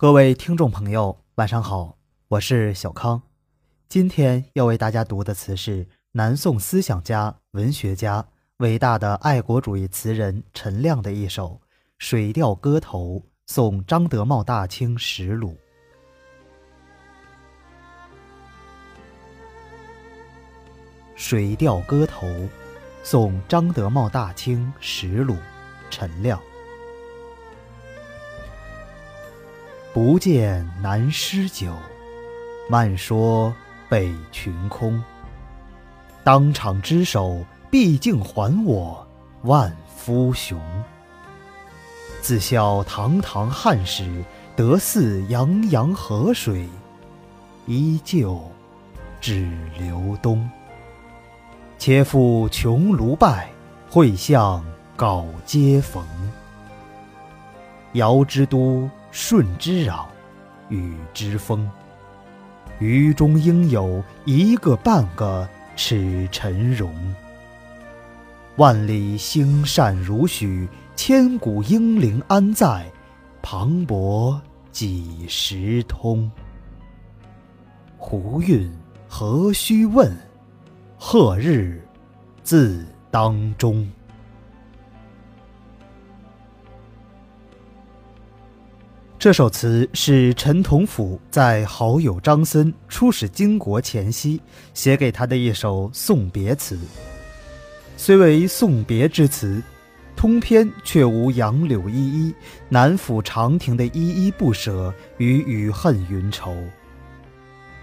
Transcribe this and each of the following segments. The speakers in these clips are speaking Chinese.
各位听众朋友，晚上好，我是小康。今天要为大家读的词是南宋思想家、文学家、伟大的爱国主义词人陈亮的一首《水调歌头·送张德茂大清实录》。《水调歌头·送张德茂大清实录》，陈亮。不见南诗酒，漫说北群空。当场之手，毕竟还我万夫雄。自笑堂堂汉室，得似洋洋河水，依旧只流东。且复穷庐拜，会向皋街逢。尧之都。舜之扰，禹之风。余中应有一个半个齿尘容。万里兴善如许，千古英灵安在？磅礴几时通？胡韵何须问？贺日自当中。这首词是陈同甫在好友张森出使金国前夕写给他的一首送别词。虽为送别之词，通篇却无杨柳依依、南府长亭的依依不舍与雨恨云愁，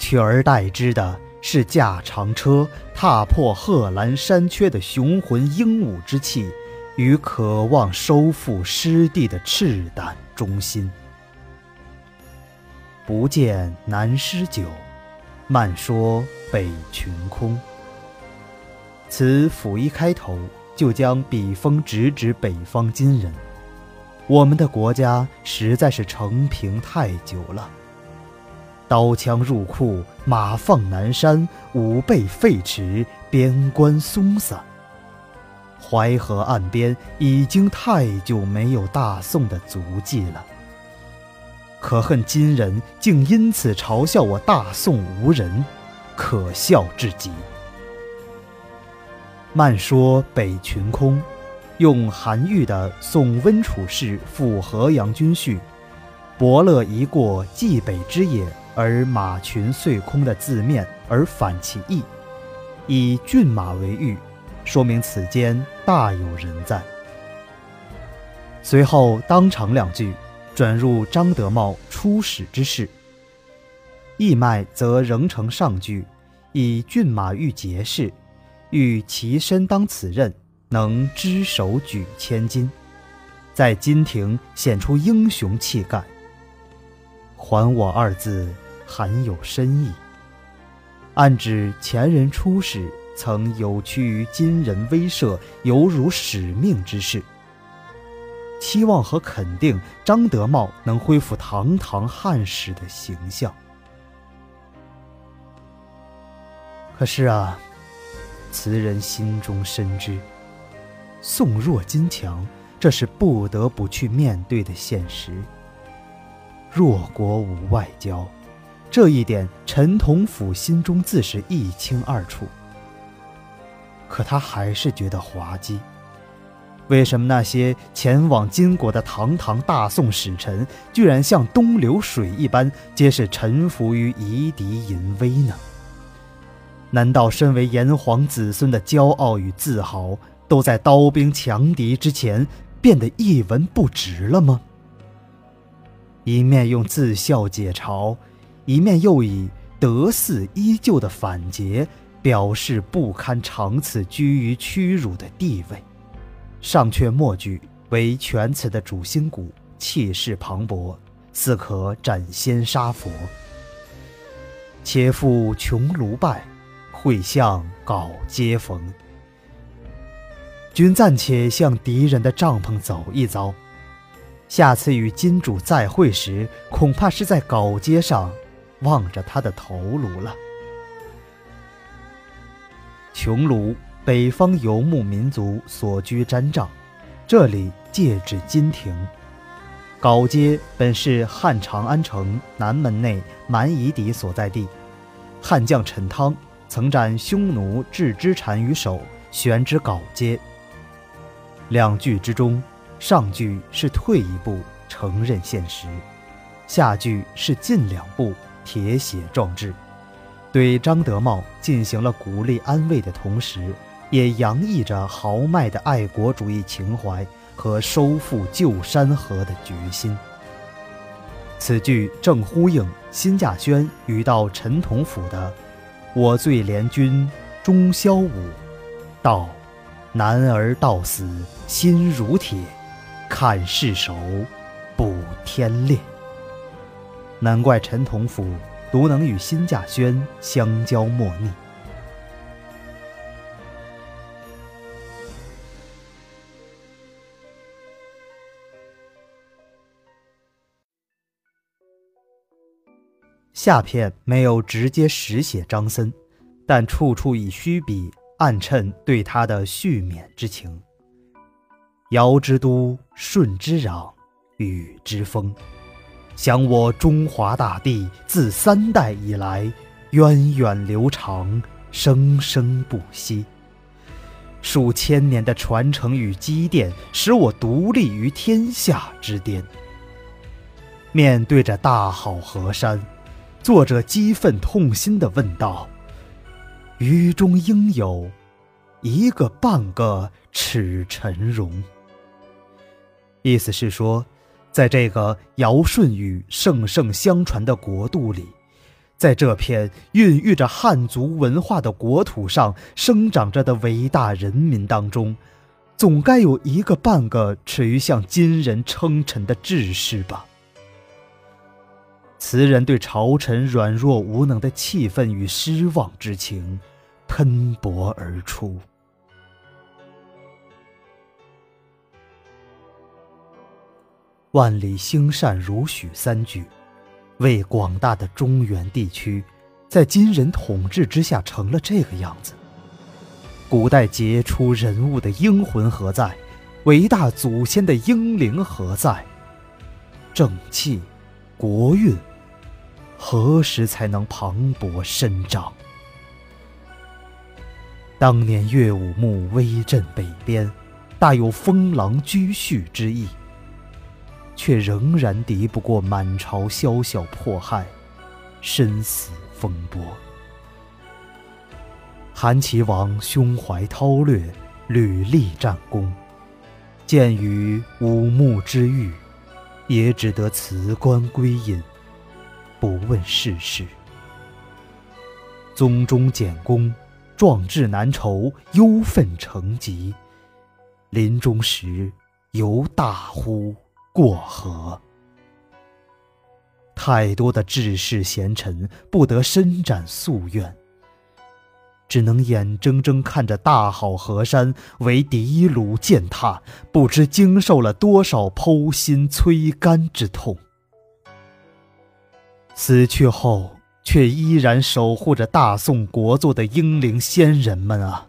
取而代之的是驾长车、踏破贺兰山缺的雄浑英武之气，与渴望收复失地的赤胆忠心。不见南诗酒，漫说北群空。此甫一开头，就将笔锋直指北方金人。我们的国家实在是承平太久了。刀枪入库，马放南山，武备废弛，边关松散。淮河岸边已经太久没有大宋的足迹了。可恨今人竟因此嘲笑我大宋无人，可笑至极。漫说北群空，用韩愈的《送温楚士赴河阳军序》“伯乐一过冀北之野，而马群遂空”的字面而反其意，以骏马为喻，说明此间大有人在。随后当场两句。转入张德茂出使之事，义脉则仍承上句，以骏马遇节士，欲其身当此任，能只手举千金，在金庭显出英雄气概。还我二字含有深意，暗指前人出使曾有屈于金人威慑，犹如使命之事。期望和肯定张德茂能恢复堂堂汉室的形象。可是啊，词人心中深知，宋弱金强，这是不得不去面对的现实。弱国无外交，这一点陈同甫心中自是一清二楚。可他还是觉得滑稽。为什么那些前往金国的堂堂大宋使臣，居然像东流水一般，皆是臣服于夷狄淫威呢？难道身为炎黄子孙的骄傲与自豪，都在刀兵强敌之前变得一文不值了吗？一面用自笑解嘲，一面又以德似依旧的反诘，表示不堪长此居于屈辱的地位。上阙末句为全词的主心骨，气势磅礴，似可斩仙杀佛。且复穷庐败，会向皋街逢。君暂且向敌人的帐篷走一遭，下次与金主再会时，恐怕是在皋街上，望着他的头颅了。穷庐。北方游牧民族所居毡帐，这里借指金庭。镐街本是汉长安城南门内蛮夷邸所在地，汉将陈汤曾斩匈奴郅支单于首，悬之镐街。两句之中，上句是退一步承认现实，下句是进两步铁血壮志，对张德茂进行了鼓励安慰的同时，也洋溢着豪迈的爱国主义情怀。和收复旧山河的决心。此句正呼应辛稼轩与到陈同甫的“我最怜君终宵武，道男儿到死心如铁，看世仇，补天裂。”难怪陈同甫独能与辛稼轩相交莫逆。下片没有直接实写张森，但处处以虚笔暗衬对他的续勉之情。尧之都，舜之壤，禹之风，想我中华大地自三代以来，源远流长，生生不息。数千年的传承与积淀，使我独立于天下之巅。面对着大好河山。作者激愤痛心地问道：“余中应有一个半个齿陈荣。”意思是说，在这个尧舜禹圣圣相传的国度里，在这片孕育着汉族文化的国土上生长着的伟大人民当中，总该有一个半个耻于向今人称臣的志士吧。词人对朝臣软弱无能的气愤与失望之情，喷薄而出。万里兴善如许三句，为广大的中原地区，在金人统治之下成了这个样子。古代杰出人物的英魂何在？伟大祖先的英灵何在？正气，国运。何时才能磅礴伸张？当年岳武穆威震北边，大有封狼居胥之意，却仍然敌不过满朝宵小迫害，身死风波。韩琦王胸怀韬略，屡立战功，鉴于武穆之誉，也只得辞官归隐。不问世事，宗中简公，壮志难酬，忧愤成疾。临终时，犹大呼过河。太多的志士贤臣不得伸展夙愿，只能眼睁睁看着大好河山为敌虏践踏，不知经受了多少剖心摧肝之痛。死去后，却依然守护着大宋国祚的英灵先人们啊！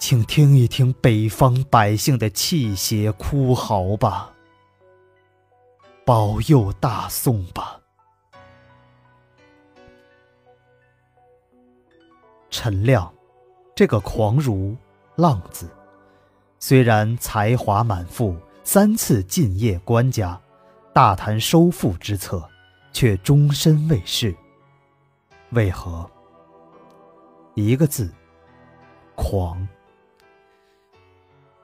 请听一听北方百姓的泣血哭嚎吧，保佑大宋吧！陈亮，这个狂儒浪子，虽然才华满腹，三次进谒官家，大谈收复之策。却终身未仕。为何？一个字：狂。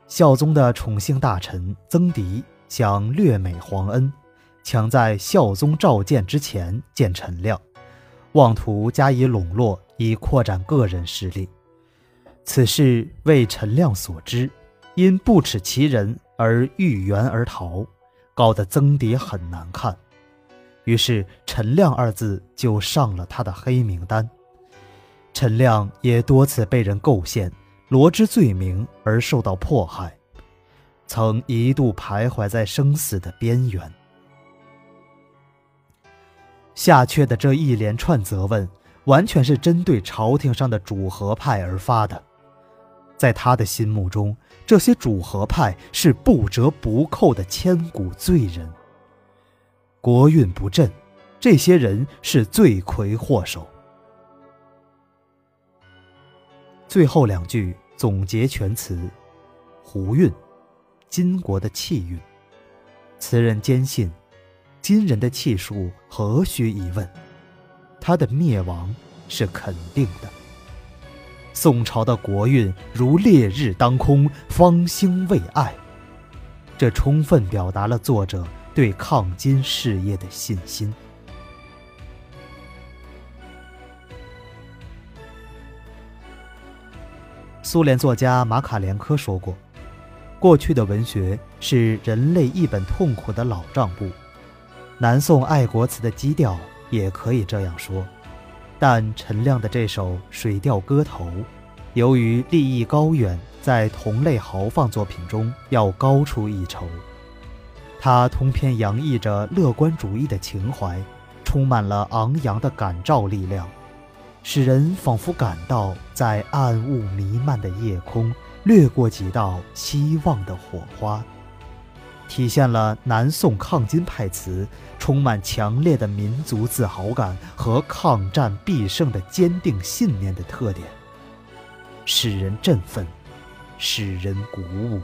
孝宗的宠幸大臣曾迪想略美皇恩，抢在孝宗召见之前见陈亮，妄图加以笼络，以扩展个人势力。此事为陈亮所知，因不耻其人而遇援而逃，搞得曾迪很难看。于是“陈亮”二字就上了他的黑名单。陈亮也多次被人构陷，罗织罪名而受到迫害，曾一度徘徊在生死的边缘。下阙的这一连串责问，完全是针对朝廷上的主和派而发的。在他的心目中，这些主和派是不折不扣的千古罪人。国运不振，这些人是罪魁祸首。最后两句总结全词：胡运，金国的气运。词人坚信，金人的气数何须疑问，他的灭亡是肯定的。宋朝的国运如烈日当空，方兴未艾，这充分表达了作者对抗金事业的信心。苏联作家马卡连科说过：“过去的文学是人类一本痛苦的老账簿，南宋爱国词的基调也可以这样说。”但陈亮的这首《水调歌头》，由于立意高远，在同类豪放作品中要高出一筹。它通篇洋溢着乐观主义的情怀，充满了昂扬的感召力量，使人仿佛感到在暗雾弥漫的夜空掠过几道希望的火花。体现了南宋抗金派词充满强烈的民族自豪感和抗战必胜的坚定信念的特点，使人振奋，使人鼓舞。